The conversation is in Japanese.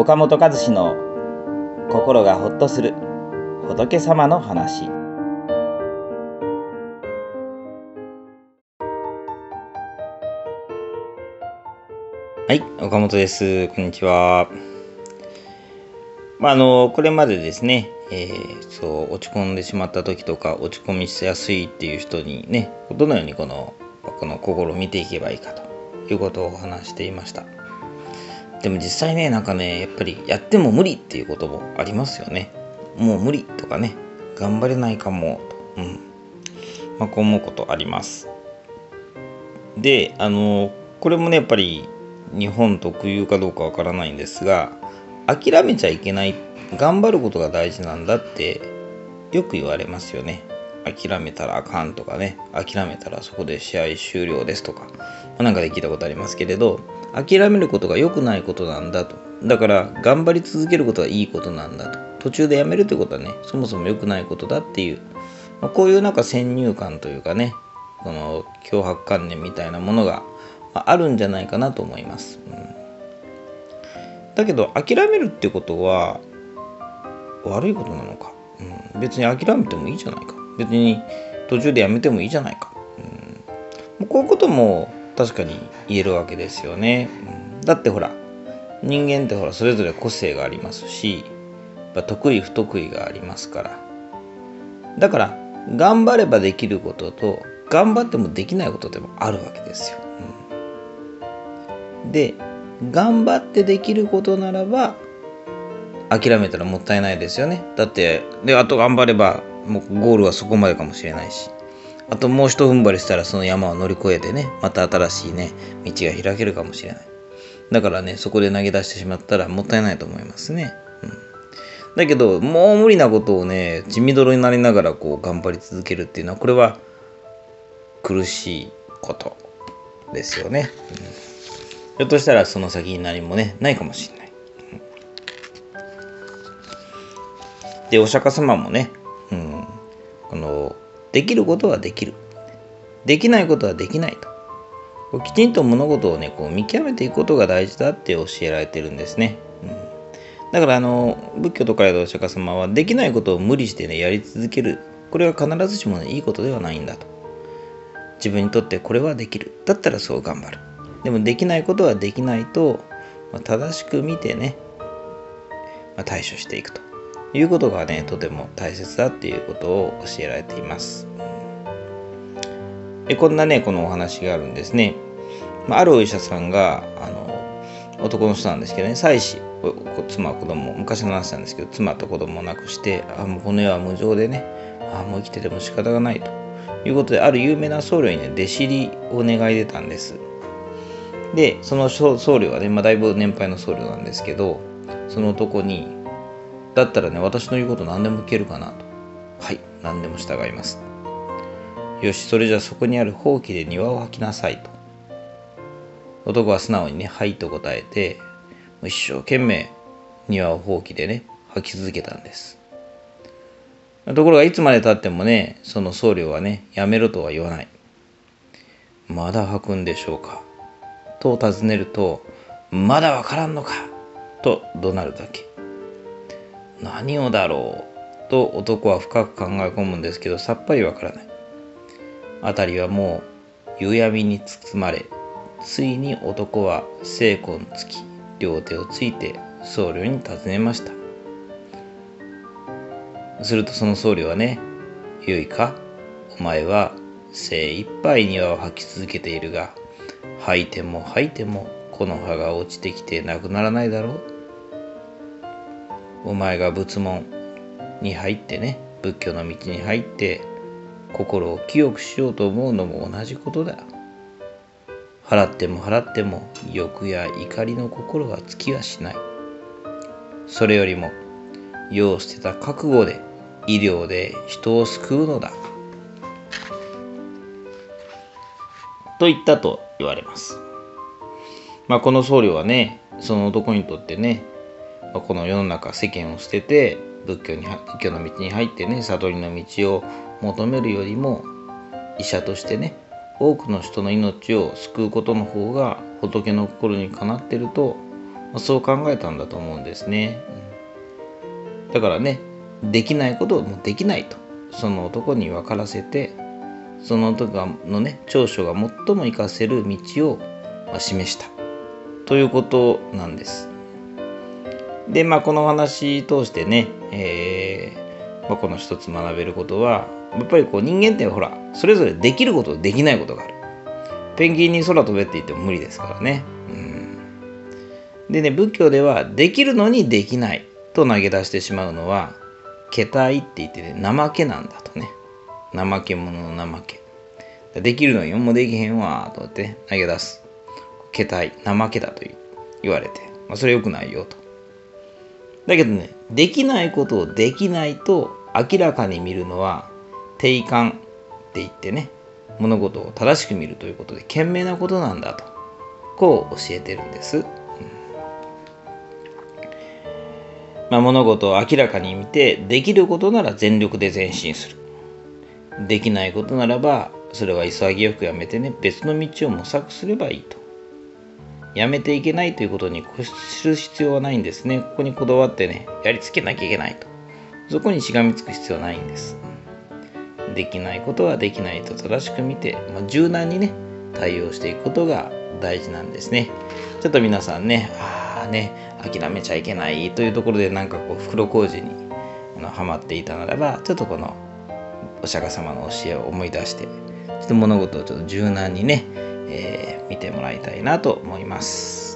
岡本和志の心がほっとする仏様の話。はい岡本です。こんにちは。まああのこれまでですねえー、そう落ち込んでしまった時とか落ち込みしやすいっていう人にねどのようにこのこの心を見ていけばいいかということをお話していました。でも実際ねなんかねやっぱりやっても無理っていうこともありますよね。もう無理とかね頑張れないかも。うん。まあこう思うことあります。であのこれもねやっぱり日本特有かどうかわからないんですが諦めちゃいけない頑張ることが大事なんだってよく言われますよね。諦めたらあかんとかね、諦めたらそこで試合終了ですとか、まあ、なんかで聞いたことありますけれど、諦めることが良くないことなんだと。だから頑張り続けることはいいことなんだと。途中でやめるということはね、そもそも良くないことだっていう、まあ、こういうなんか先入観というかね、この脅迫観念みたいなものがあるんじゃないかなと思います。うん、だけど諦めるってことは悪いことなのか、うん、別に諦めてもいいじゃないか別に途中でやめてもいいじゃないか、うん、こういうことも確かに言えるわけですよね、うん、だってほら人間ってほらそれぞれ個性がありますし得意不得意がありますから。だから頑張ればできることと頑張ってもできないことでもあるわけですよ、うん、で頑張ってできることならば諦めたらもったいないですよね。だってであと頑張ればもうゴールはそこまでかもしれないし。あともう一踏ん張りしたらその山を乗り越えてねまた新しいね道が開けるかもしれない。だからねそこで投げ出してしまったらもったいないと思いますね、うん、だけどもう無理なことをね血みどろになりながらこう頑張り続けるっていうのはこれは苦しいことですよね、うん、ひょっとしたらその先に何もねないかもしれない。で、お釈迦様もね、できることはできる。できないことはできないと。きちんと物事をね、こう見極めていくことが大事だって教えられてるんですね。うん、だからあの、仏教とかでお釈迦様は、できないことを無理してね、やり続ける。これは必ずしもね、いいことではないんだと。自分にとってこれはできる。だったらそう頑張る。でもできないことはできないと、まあ、正しく見てね、まあ、対処していくと。いうことがね、とても大切だっていうことを教えられています。えこんなね、このお話があるんですね。まあ、あるお医者さんが、あの、男の人なんですけどね、妻子、妻、子供、昔の話なんですけど、妻と子供を亡くして、あ、もうこの世は無情でね、あ、もう生きてても仕方がないということで、ある有名な僧侶にね、弟子入りを願い出たんです。で、その僧侶はね、まあ、だいぶ年配の僧侶なんですけど、その男に、だったらね、私の言うこと何でも聞けるかなと。はい、何でも従います。よし、それじゃあそこにあるほうきで庭を吐きなさいと。男は素直にね、はいと答えて、一生懸命庭をほうきでね、吐き続けたんです。ところがいつまでたってもね、その僧侶はね、やめろとは言わない。まだ吐くんでしょうかと尋ねると、まだわからんのかと怒鳴るだけ。何をだろう？と男は深く考え込むんですけどさっぱりわからない。辺りはもう夕闇に包まれついに男は精魂つき両手をついて僧侶に尋ねました。するとその僧侶はね「よいか？お前は精一杯庭を吐き続けているが吐いても吐いてもこの葉が落ちてきてなくならないだろう？お前が仏門に入ってね仏教の道に入って心を清くしようと思うのも同じことだ。払っても払っても欲や怒りの心は尽きはしない。それよりも世を捨てた覚悟で医療で人を救うのだ。と言ったと言われます。まあこの僧侶はねその男にとってねこの世の中世間を捨てて仏教に仏教の道に入ってね悟りの道を求めるよりも医者としてね多くの人の命を救うことの方が仏の心にかなってるとそう考えたんだと思うんですね。だからねできないことをもうできないとその男に分からせてその男のね長所が最も活かせる道を示したということなんです。でまあこの話通してね、えーまあ、この一つ学べることはやっぱりこう人間ってほらそれぞれできることできないことがある。ペンギンに空飛べって言っても無理ですからね。うん、でね仏教ではできるのにできないと投げ出してしまうのはけたいって言ってね怠けなんだとね。怠け者の怠け。できるのにもできへんわと思って投げ出す。けたい怠けだと言われて、まあ、それ良くないよと。だけどねできないことをできないと明らかに見るのは定感って言ってね物事を正しく見るということで賢明なことなんだとこう教えてるんです。まあ、物事を明らかに見てできることなら全力で前進する。できないことならばそれは潔くやめてね別の道を模索すればいいと。やめていけないということに固執する必要はないんですね。ここにこだわってねやりつけなきゃいけないと。そこにしがみつく必要はないんです。できないことはできないと正しく見て、まあ、柔軟にね対応していくことが大事なんですね。ちょっと皆さんねああね諦めちゃいけないというところでなんかこう袋小路にはまっていたならばちょっとこのお釈迦様の教えを思い出してちょっと物事をちょっと柔軟にね、えー、見てもらいたいなと思います。